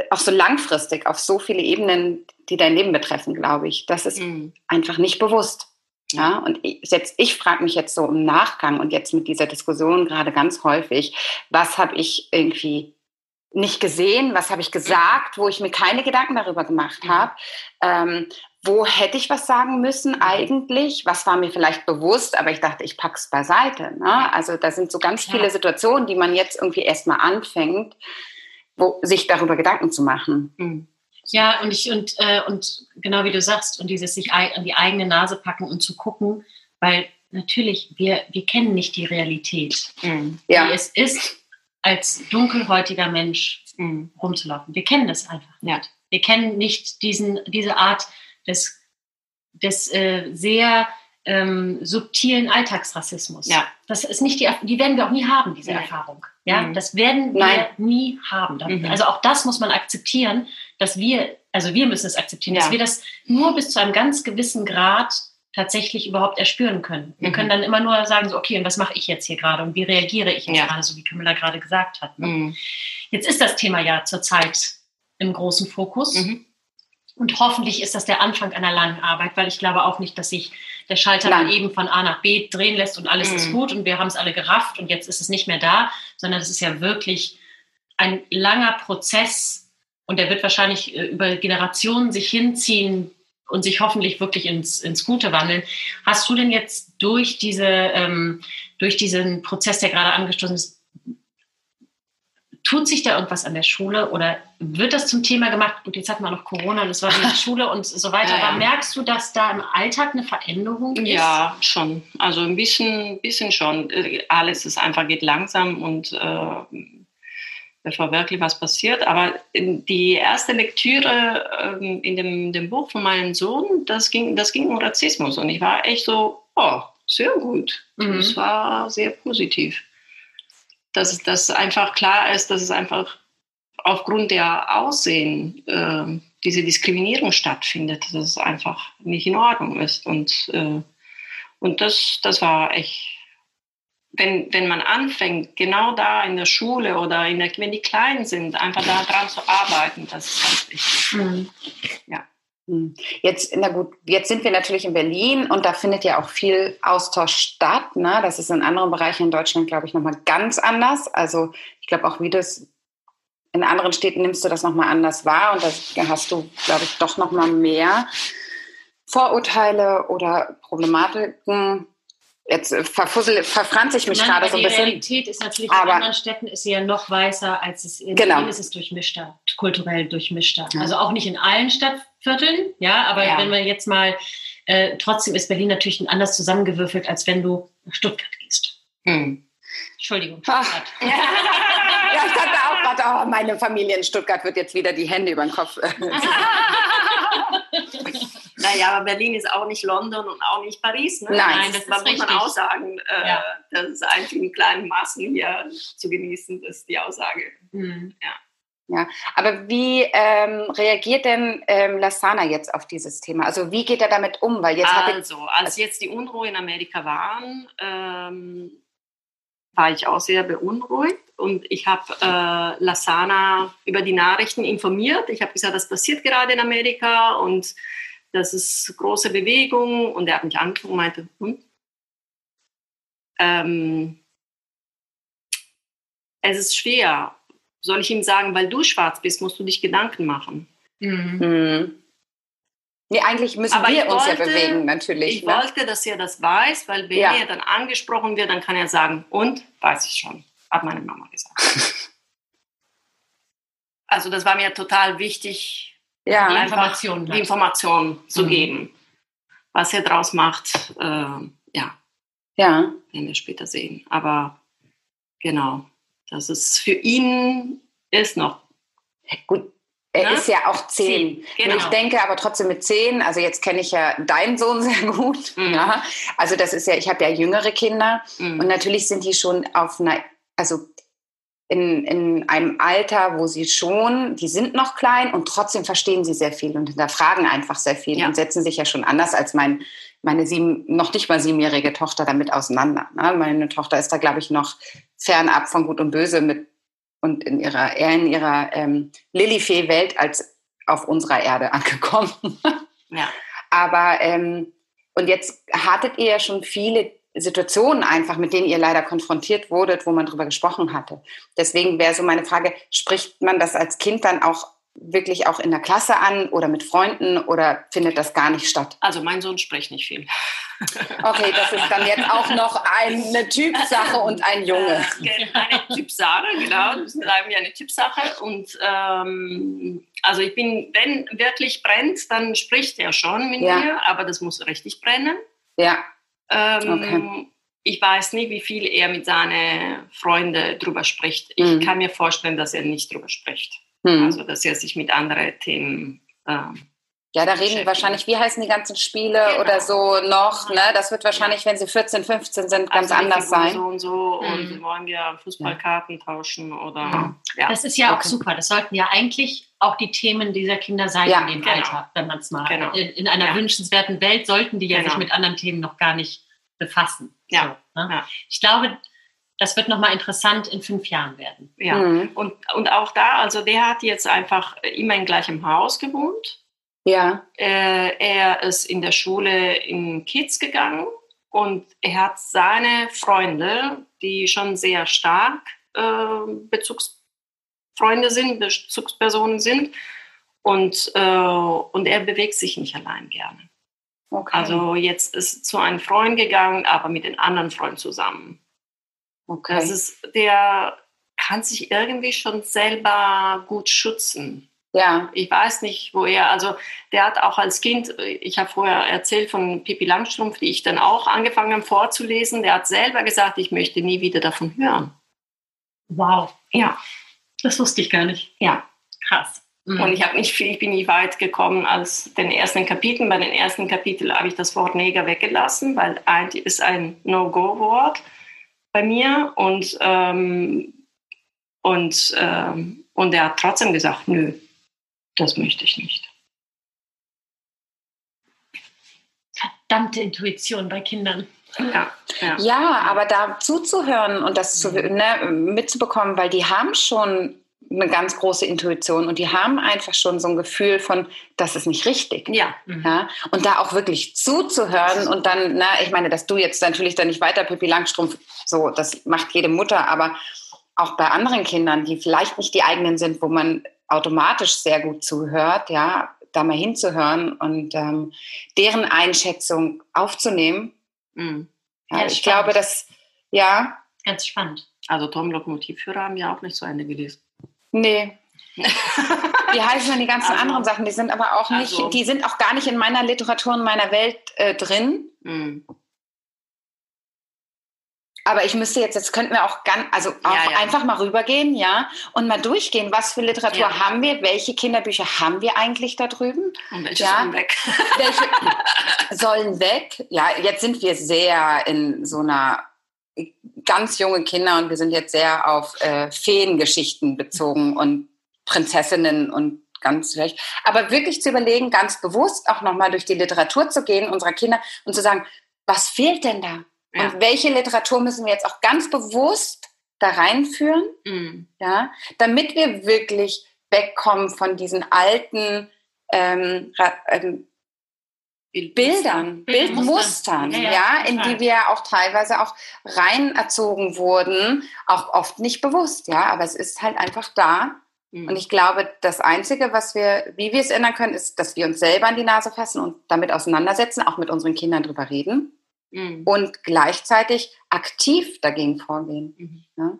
auch so langfristig, auf so viele Ebenen, die dein Leben betreffen, glaube ich. Das ist mhm. einfach nicht bewusst. Ja, und ich, selbst ich frage mich jetzt so im Nachgang und jetzt mit dieser Diskussion gerade ganz häufig, was habe ich irgendwie nicht gesehen, was habe ich gesagt, wo ich mir keine Gedanken darüber gemacht habe, ähm, wo hätte ich was sagen müssen eigentlich, was war mir vielleicht bewusst, aber ich dachte, ich packe es beiseite. Ne? Also da sind so ganz viele Situationen, die man jetzt irgendwie erstmal anfängt, wo, sich darüber Gedanken zu machen. Mhm. Ja, und ich und, äh, und genau wie du sagst, und dieses sich an die eigene Nase packen und zu gucken, weil natürlich, wir, wir kennen nicht die Realität, mhm. ja. wie es ist, als dunkelhäutiger Mensch mhm. rumzulaufen. Wir kennen das einfach nicht. Ja. Wir kennen nicht diesen, diese Art des, des äh, sehr ähm, subtilen Alltagsrassismus. Ja. Das ist nicht die, die werden wir auch nie haben, diese ja. Erfahrung. Ja, mhm. das werden wir Nein. nie haben. Mhm. Also auch das muss man akzeptieren, dass wir, also wir müssen es akzeptieren, ja. dass wir das nur bis zu einem ganz gewissen Grad tatsächlich überhaupt erspüren können. Wir mhm. können dann immer nur sagen, so, okay, und was mache ich jetzt hier gerade und wie reagiere ich jetzt ja. gerade, so wie Camilla gerade gesagt hat. Ne? Mhm. Jetzt ist das Thema ja zurzeit im großen Fokus. Mhm. Und hoffentlich ist das der Anfang einer langen Arbeit, weil ich glaube auch nicht, dass sich der Schalter Nein. dann eben von A nach B drehen lässt und alles mhm. ist gut und wir haben es alle gerafft und jetzt ist es nicht mehr da, sondern es ist ja wirklich ein langer Prozess und der wird wahrscheinlich äh, über Generationen sich hinziehen und sich hoffentlich wirklich ins, ins Gute wandeln. Hast du denn jetzt durch diese, ähm, durch diesen Prozess, der gerade angestoßen ist, Tut sich da irgendwas an der Schule oder wird das zum Thema gemacht? Und jetzt hatten wir noch Corona und es war die Schule und so weiter. Ja, ja. Aber merkst du, dass da im Alltag eine Veränderung ist? Ja, schon. Also ein bisschen, bisschen schon. Alles ist einfach geht langsam und äh, bevor wirklich was passiert. Aber die erste Lektüre äh, in dem, dem Buch von meinem Sohn, das ging, das ging um Rassismus und ich war echt so, oh, sehr gut. Mhm. Das war sehr positiv dass das einfach klar ist, dass es einfach aufgrund der Aussehen äh, diese Diskriminierung stattfindet, dass es einfach nicht in Ordnung ist. Und, äh, und das, das war echt, wenn, wenn man anfängt, genau da in der Schule oder in der, wenn die klein sind, einfach daran zu arbeiten, das ist ganz wichtig. Mhm. Ja. Hm. Jetzt, na gut, jetzt sind wir natürlich in Berlin und da findet ja auch viel Austausch statt. Ne? Das ist in anderen Bereichen in Deutschland, glaube ich, nochmal ganz anders. Also ich glaube auch, wie das in anderen Städten nimmst du das nochmal anders wahr und da hast du, glaube ich, doch nochmal mehr Vorurteile oder Problematiken Jetzt äh, verfussel, verfranze ich mich Nein, gerade so ein bisschen. Die Realität ist natürlich aber, in anderen Städten ist sie ja noch weißer, als es in genau. Berlin ist es durchmischter, kulturell durchmischter. Ja. Also auch nicht in allen Stadtvierteln, ja, aber ja. wenn man jetzt mal, äh, trotzdem ist Berlin natürlich anders zusammengewürfelt, als wenn du nach Stuttgart gehst. Hm. Entschuldigung, Stuttgart. ja. ja, ich dachte auch gerade, oh, meine Familie in Stuttgart wird jetzt wieder die Hände über den Kopf. Naja, aber Berlin ist auch nicht London und auch nicht Paris. Ne? Nein, Nein das, das muss man auch sagen. Äh, ja. Das ist eigentlich in kleinen Massen hier zu genießen, das ist die Aussage. Mhm. Ja. Ja, aber wie ähm, reagiert denn ähm, Lasana jetzt auf dieses Thema? Also wie geht er damit um? Weil jetzt also, als jetzt die Unruhe in Amerika waren, ähm, war ich auch sehr beunruhigt und ich habe äh, Lasana über die Nachrichten informiert. Ich habe gesagt, das passiert gerade in Amerika und das ist große Bewegung. Und er hat mich angeguckt und meinte, hm? ähm, es ist schwer. Soll ich ihm sagen, weil du schwarz bist, musst du dich Gedanken machen. Mhm. Mhm. Nee, eigentlich müssen Aber wir uns wollte, ja bewegen, natürlich. Ich ne? wollte, dass er das weiß, weil wenn ja. er dann angesprochen wird, dann kann er sagen, und, weiß ich schon, hat meine Mama gesagt. also das war mir total wichtig, ja. die Informationen, die Informationen zu mhm. geben. Was er draus macht, äh, ja. Ja. Werden wir später sehen. Aber genau, das ist für ihn ist noch. Gut, er ne? ist ja auch zehn. zehn genau. Ich denke aber trotzdem mit zehn, also jetzt kenne ich ja deinen Sohn sehr gut. Mhm. Ja. Also das ist ja, ich habe ja jüngere Kinder mhm. und natürlich sind die schon auf einer, also in, in einem Alter, wo sie schon, die sind noch klein und trotzdem verstehen sie sehr viel und hinterfragen einfach sehr viel ja. und setzen sich ja schon anders als mein, meine sieben, noch nicht mal siebenjährige Tochter damit auseinander. Ne? Meine Tochter ist da, glaube ich, noch fernab von Gut und Böse mit und in ihrer, eher in ihrer ähm, Lilifee-Welt als auf unserer Erde angekommen. ja. Aber, ähm, und jetzt hattet ihr ja schon viele Situationen einfach, mit denen ihr leider konfrontiert wurdet, wo man drüber gesprochen hatte. Deswegen wäre so meine Frage, spricht man das als Kind dann auch wirklich auch in der Klasse an oder mit Freunden oder findet das gar nicht statt? Also mein Sohn spricht nicht viel. Okay, das ist dann jetzt auch noch eine Typsache und ein Junge. Äh, eine Typsache, genau. Das bleiben ja eine Typsache. Und ähm, also ich bin, wenn wirklich brennt, dann spricht er schon mit ja. mir, aber das muss richtig brennen. Ja. Ähm, okay. Ich weiß nicht, wie viel er mit seinen Freunden drüber spricht. Ich mhm. kann mir vorstellen, dass er nicht drüber spricht. Mhm. Also, dass er sich mit anderen Themen. Ähm, ja, da reden wir wahrscheinlich, wie heißen die ganzen Spiele genau. oder so noch, ne? Das wird wahrscheinlich, ja. wenn sie 14, 15 sind, ganz also anders sein. So und so mhm. und wollen wir Fußballkarten ja. tauschen oder. Ja. Das ist ja okay. auch super. Das sollten ja eigentlich auch die Themen dieser Kinder sein ja, in dem genau. Alter, wenn man es mal. Genau. In, in, einer wünschenswerten Welt sollten die ja genau. sich mit anderen Themen noch gar nicht befassen. Ja. So, ne? Ich glaube, das wird nochmal interessant in fünf Jahren werden. Ja, mhm. und, und auch da, also der hat jetzt einfach immer in gleichem Haus gewohnt. Ja. Äh, er ist in der Schule in Kids gegangen und er hat seine Freunde, die schon sehr stark äh, Bezugsfreunde sind, Bezugspersonen sind. Und, äh, und er bewegt sich nicht allein gerne. Okay. Also jetzt ist zu einem Freund gegangen, aber mit den anderen Freunden zusammen. Okay. Das ist, der kann sich irgendwie schon selber gut schützen. Ja. Ich weiß nicht, wo er, also der hat auch als Kind, ich habe vorher erzählt von Pippi Langstrumpf, die ich dann auch angefangen habe vorzulesen, der hat selber gesagt, ich möchte nie wieder davon hören. Wow. Ja. Das wusste ich gar nicht. Ja. Krass. Mhm. Und ich habe nicht viel, ich bin nicht weit gekommen als den ersten Kapiteln. Bei den ersten Kapiteln habe ich das Wort Neger weggelassen, weil eigentlich ist ein No-Go-Wort bei mir und, ähm, und, ähm, und er hat trotzdem gesagt, nö, das möchte ich nicht. Verdammte Intuition bei Kindern. Ja, ja. ja, aber da zuzuhören und das zu, ne, mitzubekommen, weil die haben schon eine ganz große Intuition und die haben einfach schon so ein Gefühl von, das ist nicht richtig. Ja. Mhm. ja. Und da auch wirklich zuzuhören und dann, na, ich meine, dass du jetzt natürlich dann nicht weiter Pippi Langstrumpf, so, das macht jede Mutter, aber auch bei anderen Kindern, die vielleicht nicht die eigenen sind, wo man automatisch sehr gut zuhört, ja, da mal hinzuhören und ähm, deren Einschätzung aufzunehmen. Mhm. Ja, ja ich spannend. glaube, dass, ja. Ganz spannend. Also Tom Lokomotivführer haben ja auch nicht so Ende gelesen. Nee. Wie heißen denn die ganzen also, anderen Sachen? Die sind aber auch nicht, also, die sind auch gar nicht in meiner Literatur in meiner Welt äh, drin. Mhm. Aber ich müsste jetzt, jetzt könnten wir auch ganz, also auch ja, ja. einfach mal rübergehen, ja, und mal durchgehen, was für Literatur ja. haben wir, welche Kinderbücher haben wir eigentlich da drüben? Und welche ja? sollen weg? welche sollen weg? Ja, jetzt sind wir sehr in so einer ganz junge Kinder und wir sind jetzt sehr auf äh, Feengeschichten bezogen und Prinzessinnen und ganz vielleicht. Aber wirklich zu überlegen, ganz bewusst auch nochmal durch die Literatur zu gehen unserer Kinder und zu sagen, was fehlt denn da? Ja. Und welche Literatur müssen wir jetzt auch ganz bewusst da reinführen, mhm. ja, damit wir wirklich wegkommen von diesen alten ähm, ähm, Bildern, Bildmustern, ja, ja, in die wir auch teilweise auch rein erzogen wurden, auch oft nicht bewusst, ja, aber es ist halt einfach da Mhm. Und ich glaube, das Einzige, was wir, wie wir es ändern können, ist, dass wir uns selber an die Nase fassen und damit auseinandersetzen, auch mit unseren Kindern drüber reden mhm. und gleichzeitig aktiv dagegen vorgehen. Mhm. Ja?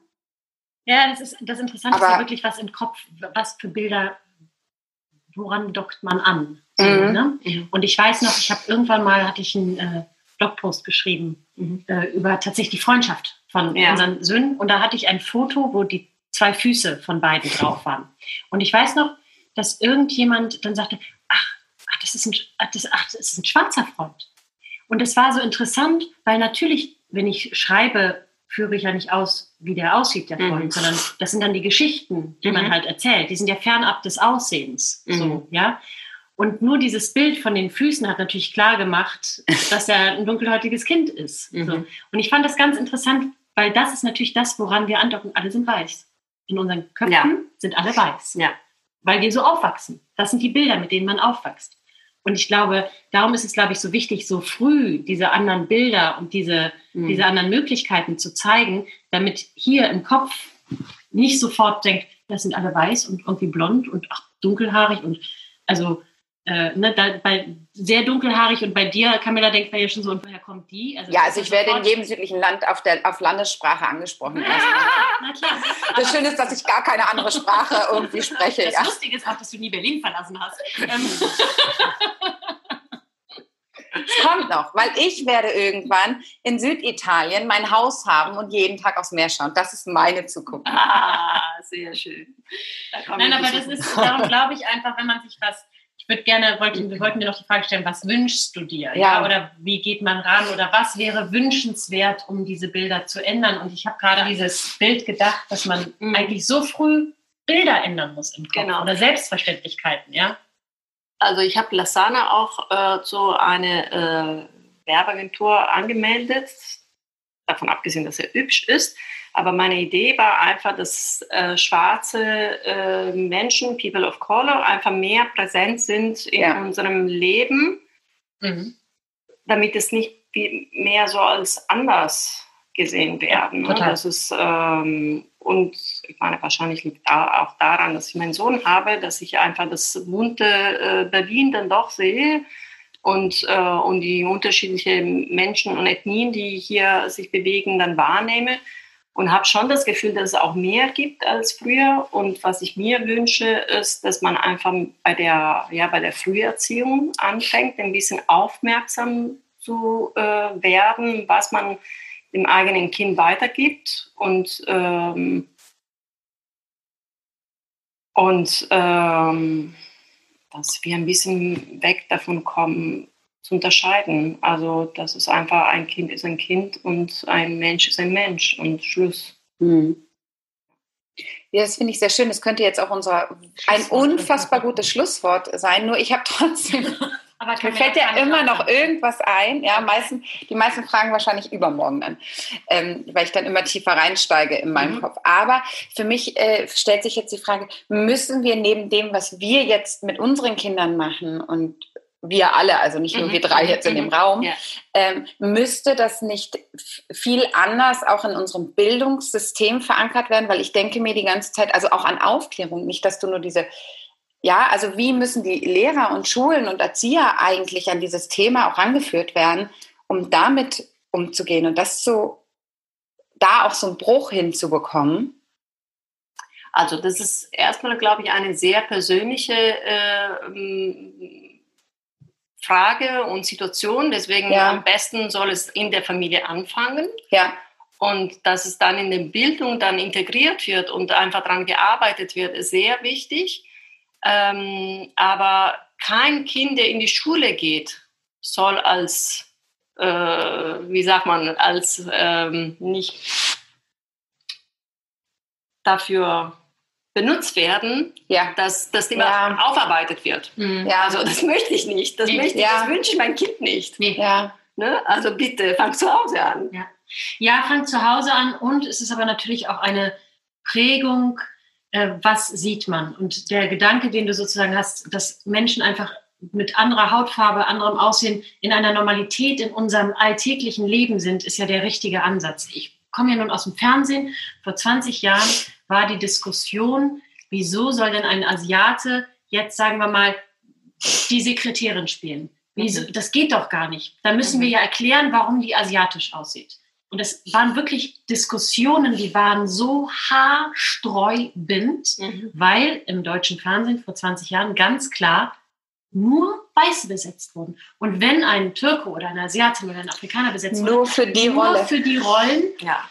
ja, das ist das Interessante Aber, ist ja wirklich, was im Kopf, was für Bilder, woran dockt man an? Mhm. Ne? Mhm. Und ich weiß noch, ich habe irgendwann mal, hatte ich einen äh, Blogpost geschrieben mhm. äh, über tatsächlich die Freundschaft von ja. unseren Söhnen. Und da hatte ich ein Foto, wo die zwei Füße von beiden drauf waren. Und ich weiß noch, dass irgendjemand dann sagte, ach, ach das, ist ein, ach, das, ach, das ist ein schwarzer Freund. Und das war so interessant, weil natürlich, wenn ich schreibe, führe ich ja nicht aus, wie der aussieht, der Freund, mhm. sondern das sind dann die Geschichten, die mhm. man halt erzählt. Die sind ja fernab des Aussehens. Mhm. So, ja. Und nur dieses Bild von den Füßen hat natürlich klar gemacht, dass er ein dunkelhäutiges Kind ist. Mhm. So. Und ich fand das ganz interessant, weil das ist natürlich das, woran wir andocken. Alle sind weiß. In unseren Köpfen ja. sind alle weiß. Ja. Weil wir so aufwachsen. Das sind die Bilder, mit denen man aufwächst. Und ich glaube, darum ist es, glaube ich, so wichtig, so früh diese anderen Bilder und diese, mhm. diese anderen Möglichkeiten zu zeigen, damit hier im Kopf nicht sofort denkt, das sind alle weiß und irgendwie blond und ach, dunkelhaarig und also äh, ne, da, bei sehr dunkelhaarig und bei dir, Camilla, denkt man ja schon so, und woher kommt die? Also, ja, also ich werde in jedem südlichen Land auf, der, auf Landessprache angesprochen. Ja, na klar. Das Schöne ist, dass ich gar keine andere Sprache irgendwie spreche. Das ja. Lustige ist auch, dass du nie Berlin verlassen hast. Ähm. Es kommt noch, weil ich werde irgendwann in Süditalien mein Haus haben und jeden Tag aufs Meer schauen. Das ist meine Zukunft. Ah, sehr schön. Nein, aber das ist, darum glaube ich einfach, wenn man sich was ich würde gerne, wollte, wir wollten dir noch die Frage stellen, was wünschst du dir? Ja. ja. Oder wie geht man ran? Oder was wäre wünschenswert, um diese Bilder zu ändern? Und ich habe gerade dieses Bild gedacht, dass man mhm. eigentlich so früh Bilder ändern muss im Kopf genau. oder Selbstverständlichkeiten, ja? Also ich habe Lasana auch äh, zu einer äh, Werbeagentur angemeldet, davon abgesehen, dass er hübsch ist. Aber meine Idee war einfach, dass äh, schwarze äh, Menschen, People of Color, einfach mehr präsent sind in ja. unserem Leben, mhm. damit es nicht mehr so als anders gesehen werden. Ne? Total. Das ist, ähm, und ich meine, wahrscheinlich liegt auch daran, dass ich meinen Sohn habe, dass ich einfach das bunte äh, Berlin dann doch sehe und, äh, und die unterschiedlichen Menschen und Ethnien, die hier sich bewegen, dann wahrnehme und habe schon das Gefühl, dass es auch mehr gibt als früher. Und was ich mir wünsche, ist, dass man einfach bei der, ja, bei der Früherziehung anfängt, ein bisschen aufmerksam zu äh, werden, was man dem eigenen Kind weitergibt und ähm, und ähm, dass wir ein bisschen weg davon kommen, zu unterscheiden. Also, das ist einfach ein Kind ist ein Kind und ein Mensch ist ein Mensch und Schluss. Mhm. Ja, das finde ich sehr schön. Das könnte jetzt auch unser ein unfassbar gutes Schlusswort sein. Nur ich habe trotzdem. Aber mir fällt ja immer noch irgendwas ein. Ja, meisten, die meisten fragen wahrscheinlich übermorgen dann, ähm, weil ich dann immer tiefer reinsteige in meinem mhm. Kopf. Aber für mich äh, stellt sich jetzt die Frage: Müssen wir neben dem, was wir jetzt mit unseren Kindern machen und wir alle, also nicht nur mhm. wir drei mhm. jetzt in dem mhm. Raum, ja. ähm, müsste das nicht viel anders auch in unserem Bildungssystem verankert werden? Weil ich denke mir die ganze Zeit, also auch an Aufklärung, nicht, dass du nur diese, ja, also wie müssen die Lehrer und Schulen und Erzieher eigentlich an dieses Thema auch rangeführt werden, um damit umzugehen und das so, da auch so einen Bruch hinzubekommen? Also das ist erstmal, glaube ich, eine sehr persönliche äh, Frage und Situation. Deswegen ja. am besten soll es in der Familie anfangen. Ja. Und dass es dann in der Bildung dann integriert wird und einfach daran gearbeitet wird, ist sehr wichtig. Ähm, aber kein Kind, der in die Schule geht, soll als, äh, wie sagt man, als ähm, nicht dafür benutzt werden, ja. dass das Thema ja. aufarbeitet wird. Mhm. Ja. Also das möchte ich nicht. Das, möchte ich, ja. das wünsche ich meinem Kind nicht. Ja. Ne? Also bitte, fang zu Hause an. Ja. ja, fang zu Hause an und es ist aber natürlich auch eine Prägung, äh, was sieht man. Und der Gedanke, den du sozusagen hast, dass Menschen einfach mit anderer Hautfarbe, anderem Aussehen in einer Normalität in unserem alltäglichen Leben sind, ist ja der richtige Ansatz. Ich komme ja nun aus dem Fernsehen. Vor 20 Jahren war die Diskussion Wieso soll denn ein Asiate jetzt, sagen wir mal, die Sekretärin spielen? Wieso? Mhm. Das geht doch gar nicht. Da müssen wir ja erklären, warum die asiatisch aussieht. Und es waren wirklich Diskussionen, die waren so haarsträubend, mhm. weil im deutschen Fernsehen vor 20 Jahren ganz klar nur Weiße besetzt wurden. Und wenn ein Türke oder ein Asiate oder ein Afrikaner besetzt wurde, nur für die nur Rolle. für die Rollen, ja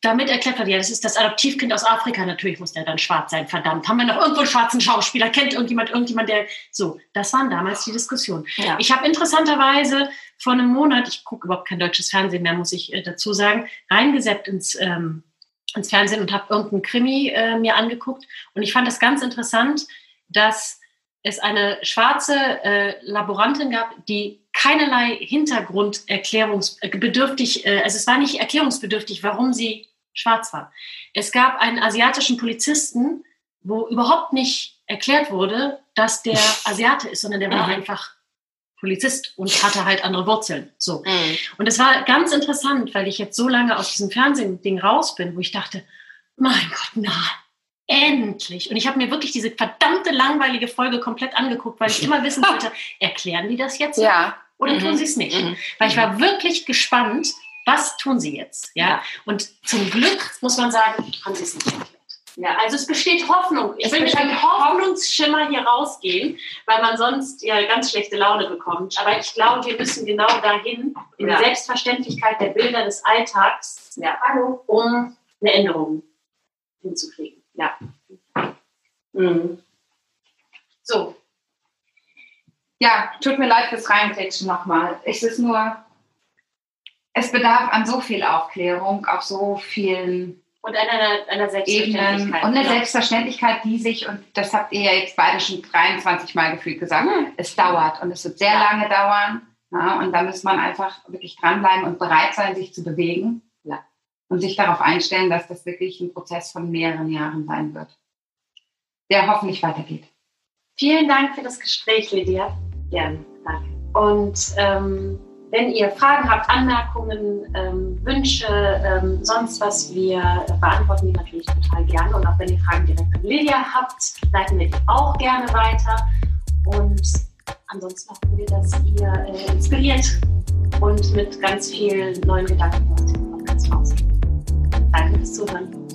damit erklärt wird, ja, das ist das Adoptivkind aus Afrika, natürlich muss der dann schwarz sein, verdammt. Haben wir noch irgendwo einen schwarzen Schauspieler? Kennt irgendjemand irgendjemand, der. So, das waren damals die Diskussionen. Ja. Ich habe interessanterweise vor einem Monat, ich gucke überhaupt kein deutsches Fernsehen mehr, muss ich äh, dazu sagen, reingesetzt ins, ähm, ins Fernsehen und habe irgendeinen Krimi äh, mir angeguckt. Und ich fand das ganz interessant, dass es eine schwarze äh, Laborantin gab, die keinerlei Hintergrunderklärungsbedürftig, äh, also es war nicht erklärungsbedürftig, warum sie schwarz war. Es gab einen asiatischen Polizisten, wo überhaupt nicht erklärt wurde, dass der Asiate ist, sondern der war mhm. einfach Polizist und hatte halt andere Wurzeln. So. Mhm. Und es war ganz interessant, weil ich jetzt so lange aus diesem Fernsehding raus bin, wo ich dachte, mein Gott, na, endlich. Und ich habe mir wirklich diese verdammte langweilige Folge komplett angeguckt, weil ich immer wissen wollte, erklären die das jetzt? Ja oder mhm. tun sie es nicht? Mhm. Weil ich war wirklich gespannt, was tun sie jetzt? Ja? ja. Und zum Glück muss man sagen, haben sie es nicht erklärt. Ja, also es besteht Hoffnung. Ich will mit einem Hoffnungsschimmer hier rausgehen, weil man sonst ja ganz schlechte Laune bekommt. Aber ich glaube, wir müssen genau dahin, in ja. die Selbstverständlichkeit der Bilder des Alltags, ja. um eine Änderung hinzukriegen. Ja. Mhm. So, ja, tut mir leid fürs Reinklatschen nochmal. Es ist nur, es bedarf an so viel Aufklärung, auf so vielen und einer, einer Selbstverständlichkeit. Ebenen. Und eine Selbstverständlichkeit, die sich, und das habt ihr ja jetzt beide schon 23 Mal gefühlt gesagt, mhm. es dauert und es wird sehr ja. lange dauern. Ja, und da muss man einfach wirklich dranbleiben und bereit sein, sich zu bewegen. Und sich darauf einstellen, dass das wirklich ein Prozess von mehreren Jahren sein wird, der hoffentlich weitergeht. Vielen Dank für das Gespräch, Lydia. Gerne, danke. Und ähm, wenn ihr Fragen habt, Anmerkungen, ähm, Wünsche, ähm, sonst was, wir beantworten die natürlich total gerne. Und auch wenn ihr Fragen direkt an Lydia habt, leiten wir die auch gerne weiter. Und ansonsten hoffen wir, dass ihr äh, inspiriert und mit ganz vielen neuen Gedanken aus dem Podcast rausgeht. Danke fürs Zuhören.